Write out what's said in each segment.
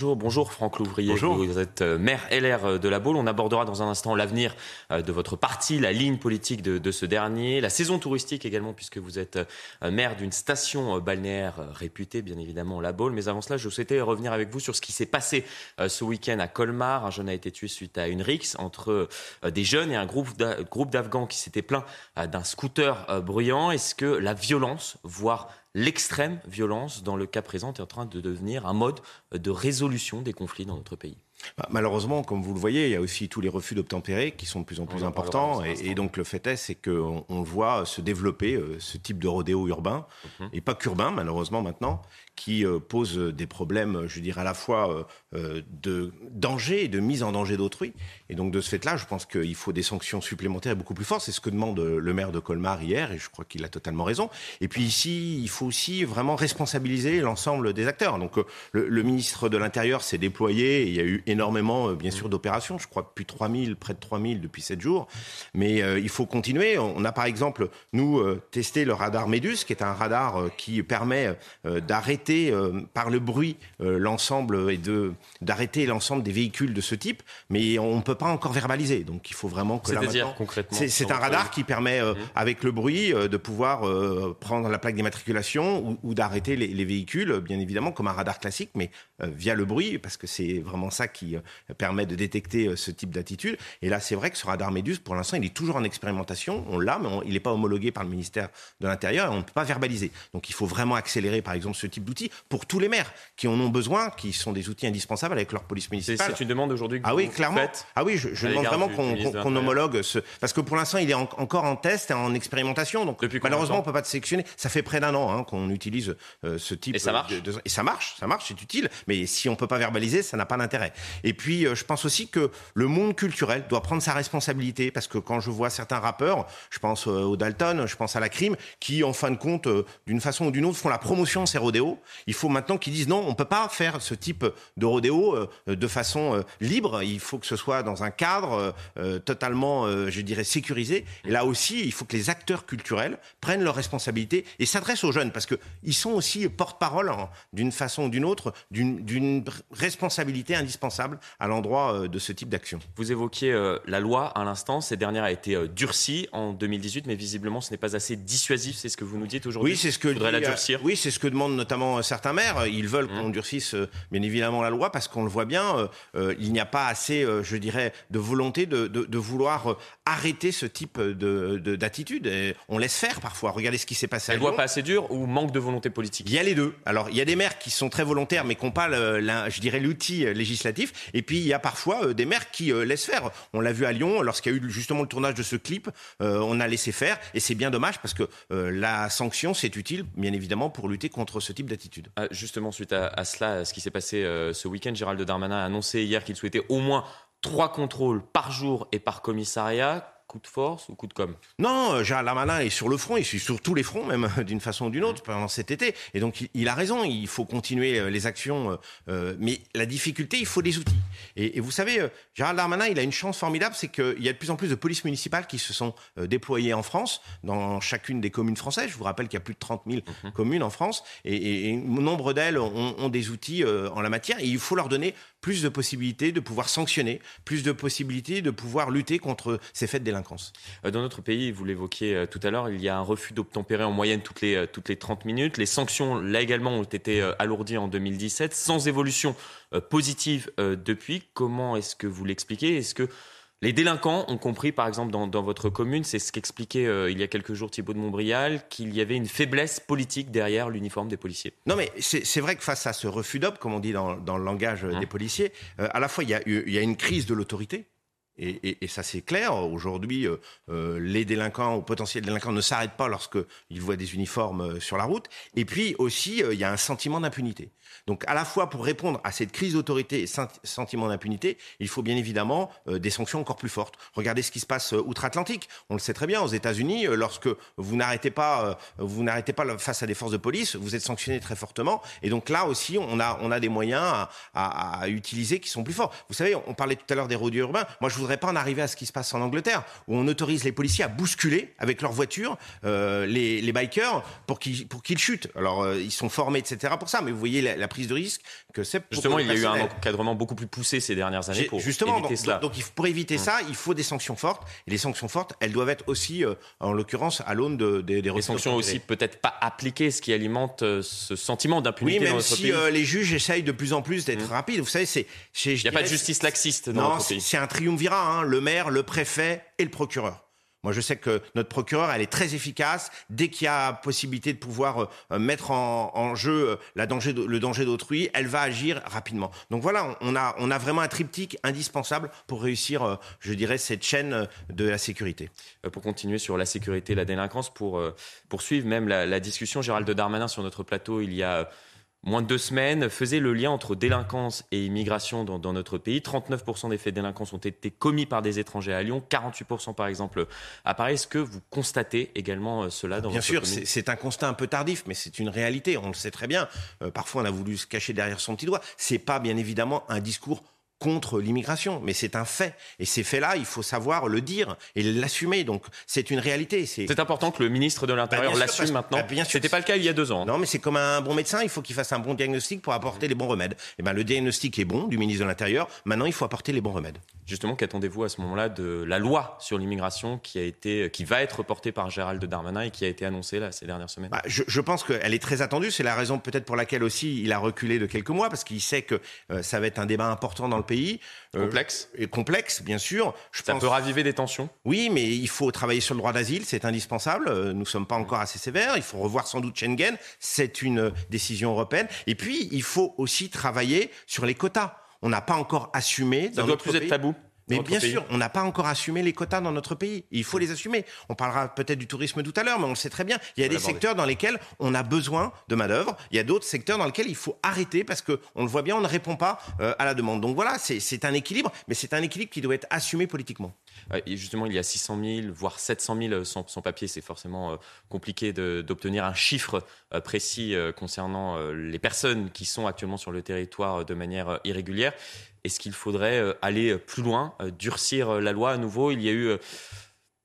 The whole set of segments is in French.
Bonjour, bonjour Franck Louvrier. Bonjour. Vous êtes euh, maire LR de la Baule. On abordera dans un instant l'avenir euh, de votre parti, la ligne politique de, de ce dernier, la saison touristique également, puisque vous êtes euh, maire d'une station euh, balnéaire euh, réputée, bien évidemment, la Baule. Mais avant cela, je souhaitais revenir avec vous sur ce qui s'est passé euh, ce week-end à Colmar. Un jeune a été tué suite à une rixe entre euh, des jeunes et un groupe d'a- groupe d'Afghans qui s'était plaint euh, d'un scooter euh, bruyant. Est-ce que la violence, voire l'extrême violence, dans le cas présent, est en train de devenir un mode de résolution des conflits dans notre pays Bah, Malheureusement, comme vous le voyez, il y a aussi tous les refus d'obtempérer qui sont de plus en plus importants. Et, donc le fait est, c'est qu'on on voit se développer euh, ce type de rodéo urbain, Mhm. et pas qu'urbain malheureusement maintenant, qui euh, pose des problèmes, je dirais à la fois euh, euh, de danger et de mise en danger d'autrui. Et donc de ce fait-là, je pense qu'il faut des sanctions supplémentaires beaucoup plus fortes. C'est ce que demande euh, le maire de Colmar hier, et je crois qu'il a totalement raison. Et puis ici, il faut aussi vraiment responsabiliser l'ensemble des acteurs. Donc euh, le, le ministre de l'Intérieur s'est déployé, et il y a eu énormément, euh, bien sûr, d'opérations. Je crois plus de 3000, près de 3000 depuis 7 jours. Mais euh, il faut continuer. On a par exemple, nous, euh, testé le radar Médus, qui est un radar euh, qui permet euh, euh, par le bruit euh, l'ensemble et de d'arrêter l'ensemble des véhicules de ce type. Mais on ne peut pas encore verbaliser. Donc il faut vraiment que là C'est-à-dire maintenant- concrètement c'est un radar qui permet, euh, Mhm. avec le bruit, de pouvoir prendre la plaque d'immatriculation ou, ou d'arrêter les, les véhicules, bien évidemment, comme un radar classique, mais via le bruit, parce que c'est vraiment ça qui euh, permet de détecter euh, ce type d'attitude. Et là, c'est vrai que ce radar Médus, pour l'instant, il est toujours en expérimentation. On l'a, mais on- il n'est pas homologué par le ministère de l'Intérieur et on ne peut pas verbaliser. Donc, il faut vraiment accélérer, par exemple, ce type d'outils pour tous les maires qui en ont besoin, qui sont des outils indispensables avec leur police municipale. c'est une demande aujourd'hui que Ah oui, vous clairement. faites Ah oui, je, demande vraiment qu'on homologue ce. Parce que pour l'instant, il est en- encore en test et en expérimentation. Donc, Depuis malheureusement, on peut pas te sélectionner. Ça fait près d'un an hein, qu'on utilise euh, ce type. Et ça marche de, de- Et ça marche, ça marche, c'est utile. Mais si on peut pas verbaliser, ça n'a pas d'intérêt. Et puis, euh, je pense aussi que le monde culturel doit prendre sa responsabilité. Parce que quand je vois certains rappeurs, je pense euh, au Dalton, je pense à la crime, qui, en fin de compte, euh, d'une façon ou d'une autre, font la promotion de ces rodéos. Il faut maintenant qu'ils disent non, on peut pas faire ce type de rodéo de façon libre. Il faut que ce soit dans un cadre totalement, je dirais, sécurisé. Et là aussi, il faut que les acteurs culturels prennent leurs responsabilités et s'adressent aux jeunes parce que ils sont aussi porte-parole hein, d'une façon ou d'une autre d'une d'une responsabilité indispensable à l'endroit euh, de ce type d'action. Vous évoquiez euh, la loi à l'instant. Cette dernière a été euh, durcie en 2018, mais visiblement ce n'est pas assez dissuasif. C'est ce que vous nous dites aujourd'hui Oui, c'est ce que dit, la durcir. Oui, c'est ce que demandent notamment certains maires. Ils veulent Mmh. qu'on durcisse bien évidemment la loi parce qu'on le voit bien, il n'y a pas assez, je dirais, de volonté de, de, de vouloir arrêter ce type de de- d'attitude. On laisse faire parfois. Regardez ce qui s'est passé à La loi pas assez dure ou manque de volonté politique? Il y a les deux. Alors, il y a des maires qui sont très volontaires, mais qui n'ont pas, je dirais, l'outil euh, législatif. Et puis, il y a parfois euh, des maires qui euh, laissent faire. On l'a vu à Lyon, lorsqu'il y a eu justement le tournage de ce clip, on a laissé faire. Et c'est bien dommage parce que la sanction, c'est utile, bien évidemment, pour lutter contre ce type d'attitude. Ah, Justement, suite à, à cela, ce qui s'est passé ce week-end, Gérald Darmanin a annoncé hier qu'il souhaitait au moins trois contrôles par jour et par commissariat. Coup de force ou coup de com? Non, euh, Gérald Darmanin est sur le front, il est sur tous les fronts, même d'une façon ou d'une autre, pendant cet été. Et donc, il, il a raison, il faut continuer euh, les actions. euh, euh, mais la difficulté, il faut des outils. Et, et vous savez, euh, Gérald Darmanin, il a une chance formidable, c'est qu'il y a de plus en plus de polices municipales qui se sont euh, déployées en France, dans chacune des communes françaises. Je vous rappelle qu'il y a plus de 30 000 communes en France, et, nombre d'elles ont, ont des outils euh, en la matière. Et il faut leur donner plus de possibilités de pouvoir sanctionner, plus de possibilités de pouvoir lutter contre ces faits de délinquance. Euh, Dans notre pays, vous l'évoquiez euh, tout à l'heure, il y a un refus d'obtempérer en moyenne toutes les, euh, toutes les 30 minutes. Les sanctions, là également, ont été alourdies en 2017, sans évolution positive depuis. Comment est-ce que vous l'expliquez? Est-ce que les délinquants ont compris, par exemple, dans, dans votre commune, c'est ce qu'expliquait euh, il y a quelques jours Thibault de Montbrial, qu'il y avait une faiblesse politique derrière l'uniforme des policiers? Non, mais c'est vrai que face à ce refus d'op, comme on dit dans, dans le langage des policiers, euh, à la fois il y, a, il y a une crise de l'autorité. Et, ça c'est clair. Aujourd'hui, les délinquants ou potentiels délinquants ne s'arrêtent pas lorsqu'ils voient des uniformes sur la route. Et puis aussi, il y a un sentiment d'impunité. Donc à la fois pour répondre à cette crise d'autorité et sentiment d'impunité, il faut bien évidemment des sanctions encore plus fortes. Regardez ce qui se passe outre-Atlantique. On le sait très bien aux États-Unis, lorsque vous n'arrêtez pas, vous n'arrêtez pas face à des forces de police, vous êtes sanctionné très fortement. Et donc là aussi, on a, des moyens à, utiliser qui sont plus forts. Vous savez, on parlait tout à l'heure des rodés urbains. Moi, je voudrais pas en arriver à ce qui se passe en Angleterre, où on autorise les policiers à bousculer avec leur voiture euh, les, les, bikers pour qu'ils pour qu'ils chutent. Alors, euh, ils sont formés, etc. pour ça. Mais vous voyez la, prise de risque que c'est. Justement, il y a eu un encadrement beaucoup plus poussé ces dernières années pour justement, éviter donc, cela. Donc, pour éviter hum. ça, il faut des sanctions fortes. Et les sanctions fortes, elles doivent être aussi, euh, en l'occurrence, à l'aune de, des, des sanctions aussi peut-être pas appliquées, ce qui alimente ce sentiment d'impunité oui, même dans si les juges essayent de plus en plus d'être mmh. rapides, vous savez, c'est. Il n'y a pas de justice laxiste dans non, notre pays. C'est un triumvirat, hein, le maire, le préfet et le procureur. Moi, je sais que notre procureur, elle est très efficace. Dès qu'il y a possibilité de pouvoir euh, mettre en, jeu euh, le danger d'autrui, elle va agir rapidement. Donc voilà, on a, vraiment un triptyque indispensable pour réussir, euh, je dirais, cette chaîne de la sécurité. Pour continuer sur la sécurité, la délinquance, pour poursuivre même la, la discussion, Gérald Darmanin sur notre plateau, il y a moins de deux semaines, faisait le lien entre délinquance et immigration dans, notre pays. 39% des faits de délinquance ont été commis par des étrangers à Lyon, 48% par exemple à Paris. Est-ce que vous constatez également euh, cela dans Bien sûr, c'est un constat un peu tardif, mais c'est une réalité. On le sait très bien. Euh, parfois, on a voulu se cacher derrière son petit doigt. C'est pas bien évidemment un discours contre l'immigration, mais c'est un fait. Et ces faits-là, il faut savoir le dire et l'assumer. Donc, c'est une réalité. C'est important que le ministre de l'Intérieur bah, l'assume maintenant. Bah, bien C'était pas le cas il y a deux ans. Non, mais c'est comme un bon médecin. Il faut qu'il fasse un bon diagnostic pour apporter les bons remèdes. Et eh ben, le diagnostic est bon du ministre de l'Intérieur. Maintenant, il faut apporter les bons remèdes. Justement, qu'attendez-vous à ce moment-là de la loi sur l'immigration qui a été, qui va être portée par Gérald Darmanin et qui a été annoncée là ces dernières semaines? Bah, je, pense qu'elle est très attendue. C'est la raison peut-être pour laquelle aussi il a reculé de quelques mois parce qu'il sait que euh, ça va être un débat important dans le pays. Euh, complexe. Et complexe, bien sûr. Je Ça peut raviver des tensions. Oui, mais il faut travailler sur le droit d'asile, c'est indispensable. Euh, nous ne sommes pas encore assez sévères. Il faut revoir sans doute Schengen. C'est une décision européenne. Et puis, il faut aussi travailler sur les quotas. On n'a pas encore assumé. Ça doit plus être tabou. Mais bien sûr, on n'a pas encore assumé les quotas dans notre pays. Il faut les assumer. On parlera peut-être du tourisme tout à l'heure, mais on le sait très bien. Il y a des secteurs dans lesquels on a besoin de main-d'œuvre. Il y a d'autres secteurs dans lesquels il faut arrêter parce que on le voit bien, on ne répond pas euh, à la demande. Donc voilà, c'est un équilibre, mais c'est un équilibre qui doit être assumé politiquement. Et justement, il y a 600 000, voire 700 000 sans, sans papier. C'est forcément euh, compliqué d'obtenir un chiffre euh, précis concernant les personnes qui sont actuellement sur le territoire de manière irrégulière. Est-ce qu'il faudrait euh, aller plus loin, euh, durcir euh, la loi à nouveau? Il y a eu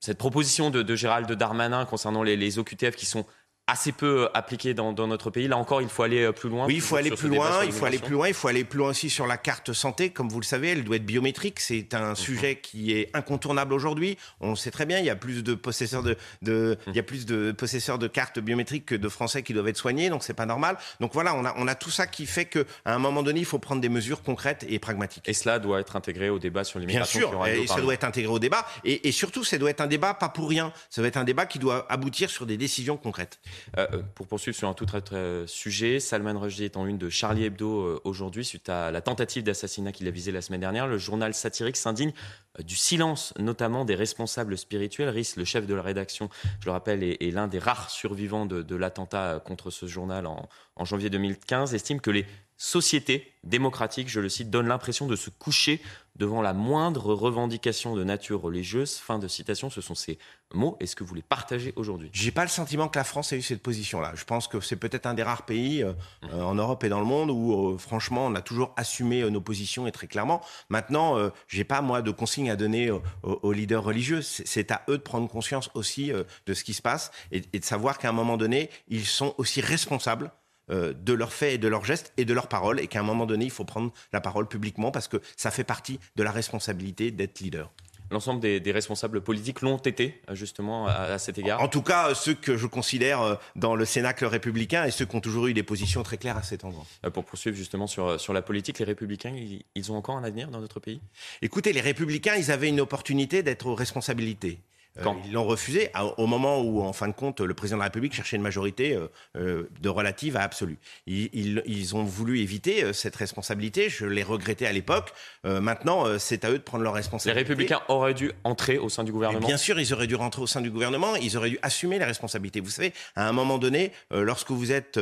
cette proposition de, Gérald Darmanin concernant les, les OQTF qui sont assez peu appliqué dans, notre pays. Là encore, il faut aller euh, plus loin. Oui, il faut aller plus loin. Il faut aller plus loin. Il faut aller plus loin aussi sur la carte santé. Comme vous le savez, elle doit être biométrique. C'est un mhm. sujet qui est incontournable aujourd'hui. On le sait très bien. Il y a plus de possesseurs de, de il y a plus de possesseurs de cartes biométriques que de Français qui doivent être soignés. Donc c'est pas normal. Donc voilà, on a, on a tout ça qui fait que à un moment donné, il faut prendre des mesures concrètes et pragmatiques. Et cela doit être intégré au débat sur l'immigration. Bien sûr. Et ça doit être intégré au débat. Et, et surtout, ça doit être un débat pas pour rien. Ça doit être un débat qui doit aboutir sur des décisions concrètes. Euh, pour poursuivre sur un tout autre euh, sujet, Salman Rushdie est en une de Charlie Hebdo euh, aujourd'hui suite à la tentative d'assassinat qu'il a visé la semaine dernière. Le journal satirique s'indigne euh, du silence, notamment des responsables spirituels. Rhys, le chef de la rédaction, je le rappelle, est, l'un des rares survivants de, l'attentat contre ce journal en, en janvier 2015, estime que les sociétés démocratiques, je le cite, donnent l'impression de se coucher devant la moindre revendication de nature religieuse. Fin de citation, ce sont ces mots. Est-ce que vous les partagez aujourd'hui J'ai pas le sentiment que la France ait eu cette position-là. Je pense que c'est peut-être un des rares pays euh, euh, en Europe et dans le monde où, euh, franchement, on a toujours assumé nos positions et très clairement. Maintenant, j'ai pas moi de consignes à donner aux, leaders religieux. C'est à eux de prendre conscience aussi de ce qui se passe et, et de savoir qu'à un moment donné, ils sont aussi responsables euh, de leurs faits et de leurs gestes et de leurs paroles, et qu'à un moment donné, il faut prendre la parole publiquement parce que ça fait partie de la responsabilité d'être leader. L'ensemble des, responsables politiques l'ont été, justement, à, cet égard En tout cas, ceux que je considère euh, dans le Cénacle républicain et ceux qui ont toujours eu des positions très claires à cet endroit. Euh, pour poursuivre justement sur, sur la politique, les républicains, ils, ont encore un avenir dans notre pays? Écoutez, les républicains, ils avaient une opportunité d'être aux responsabilités. Ils l'ont refusé au moment où, en fin de compte, le président de la République cherchait une majorité de relative à absolue. Ils, ils, ont voulu éviter cette responsabilité. Je l'ai regretté à l'époque. maintenant, c'est à eux de prendre leurs responsabilités. Les Républicains auraient dû entrer au sein du gouvernement. bien sûr, ils auraient dû rentrer au sein du gouvernement. Ils auraient dû assumer les responsabilités. Vous savez, à un moment donné, lorsque vous êtes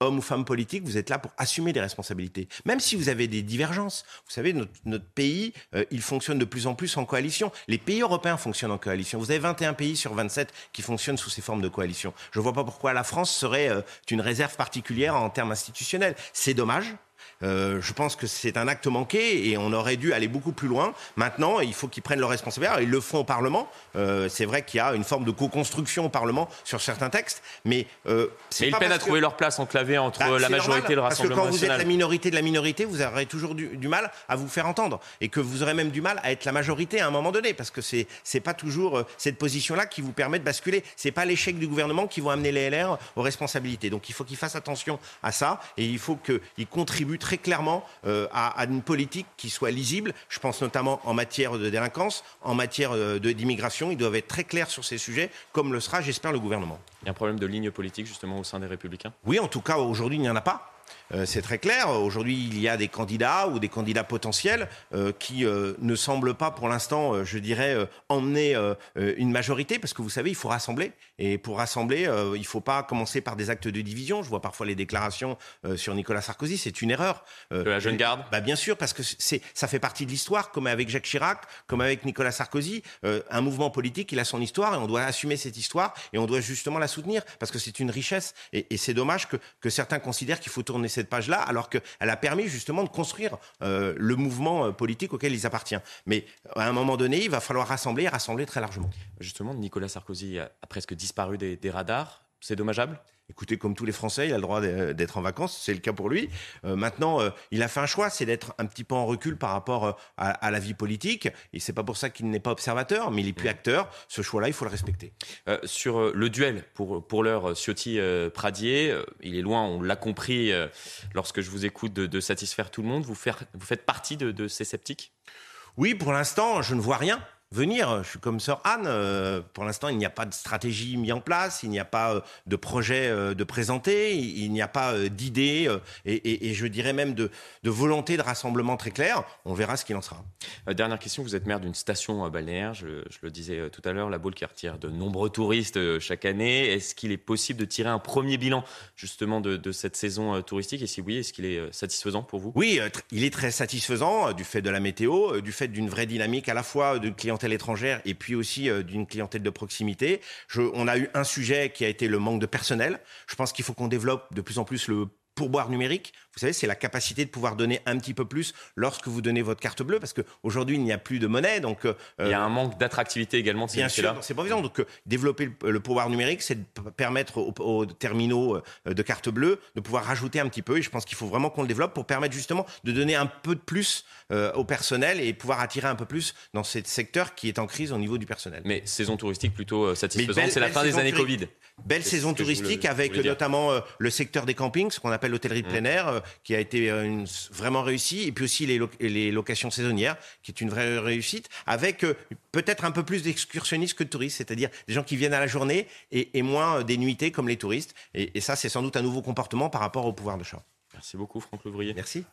homme ou femme politique, vous êtes là pour assumer des responsabilités. Même si vous avez des divergences. Vous savez, notre, pays, euh, il fonctionne de plus en plus en coalition. Les pays européens fonctionnent en coalition. Vous avez 21 pays sur 27 qui fonctionnent sous ces formes de coalition. Je ne vois pas pourquoi la France serait euh, une réserve particulière en termes institutionnels. C'est dommage. Euh, je pense que c'est un acte manqué et on aurait dû aller beaucoup plus loin. Maintenant, il faut qu'ils prennent leurs responsabilités. Ils le font au Parlement. Euh, c'est vrai qu'il y a une forme de co-construction au Parlement sur certains textes, mais euh, mais ils peinent à trouver leur place enclavée entre bah, la majorité et le Rassemblement Parce que quand vous êtes la minorité de la minorité, vous aurez toujours du, mal à vous faire entendre et que vous aurez même du mal à être la majorité à un moment donné, parce que c'est c'est pas toujours cette position-là qui vous permet de basculer. C'est pas l'échec du gouvernement qui va amener les LR aux responsabilités. Donc il faut qu'ils fassent attention à ça et il faut qu'ils contribuent très clairement euh, à, une politique qui soit lisible. Je pense notamment en matière de délinquance, en matière euh, d'immigration. Ils doivent être très clairs sur ces sujets, comme le sera, j'espère, le gouvernement. Il y a un problème de ligne politique justement au sein des Républicains? Oui, en tout cas, aujourd'hui, il n'y en a pas. Euh, c'est très clair. Aujourd'hui, il y a des candidats ou des candidats potentiels euh, qui euh, ne semblent pas, pour l'instant, je dirais, emmener une majorité, parce que vous savez, il faut rassembler. Et pour rassembler, il ne faut pas commencer par des actes de division. Je vois parfois les déclarations sur Nicolas Sarkozy, c'est une erreur. de la jeune garde bah, Bien sûr, parce que c'est, ça fait partie de l'histoire, comme avec Jacques Chirac, comme avec Nicolas Sarkozy. un mouvement politique, il a son histoire et on doit assumer cette histoire et on doit justement la soutenir, parce que c'est une richesse. Et, et c'est dommage que, que certains considèrent qu'il faut tourner cette page-là, alors qu'elle a permis justement de construire euh, le mouvement euh, politique auquel ils appartiennent. Mais à un moment donné, il va falloir rassembler rassembler très largement. Justement, Nicolas Sarkozy a presque disparu des radars. C'est dommageable? Écoutez, comme tous les Français, il a le droit d'être en vacances, c'est le cas pour lui. Euh, maintenant, euh, il a fait un choix, c'est d'être un petit peu en recul par rapport euh, à, la vie politique. Et c'est pas pour ça qu'il n'est pas observateur, mais il est plus mmh. acteur. Ce choix-là, il faut le respecter. sur le duel, pour, pour l'heure, Ciotti-Pradier, il est loin, on l'a compris lorsque je vous écoute, de, satisfaire tout le monde. Vous, faire, vous faites partie de, de ces sceptiques? Oui, pour l'instant, je ne vois rien venir. Je suis comme sœur Anne. Euh, pour l'instant, il n'y a pas de stratégie mise en place, il n'y a pas euh, de projet euh, de présenter, il n'y a pas d'idée et, je dirais même de, volonté de rassemblement très clair. On verra ce qu'il en sera. dernière question, vous êtes maire d'une station balnéaire, je, le disais tout à l'heure, la Baule qui retire de nombreux touristes chaque année. Est-ce qu'il est possible de tirer un premier bilan justement de, cette saison touristique? Et si oui, est-ce qu'il est satisfaisant pour vous? Oui, il est très satisfaisant du fait de la météo, du fait d'une vraie dynamique à la fois de clients étrangère et puis aussi euh, d'une clientèle de proximité. On a eu un sujet qui a été le manque de personnel. Je pense qu'il faut qu'on développe de plus en plus le pourboire numérique. Vous savez, c'est la capacité de pouvoir donner un petit peu plus lorsque vous donnez votre carte bleue, parce qu'aujourd'hui, il n'y a plus de monnaie. Donc, euh, il y a un manque d'attractivité également. Bien sûr, c'est pas évident. Donc, euh, développer le, pouvoir numérique, c'est de permettre aux, terminaux euh, de carte bleue de pouvoir rajouter un petit peu. Et je pense qu'il faut vraiment qu'on le développe pour permettre justement de donner un peu de plus au personnel et pouvoir attirer un peu plus dans ce secteur qui est en crise au niveau du personnel. Mais saison touristique plutôt satisfaisante, c'est la fin des années Covid. Belle saison touristique avec notamment le secteur des campings, ce qu'on appelle l'hôtellerie de plein mmh. air, euh, qui a été euh, vraiment réussi, et puis aussi les, locations saisonnières, qui est une vraie réussite, avec euh, peut-être un peu plus d'excursionnistes que de touristes, c'est-à-dire des gens qui viennent à la journée et, moins des nuitées comme les touristes. Et, et ça, c'est sans doute un nouveau comportement par rapport au pouvoir de d'achat. Merci beaucoup, Franck Louvrier. Merci.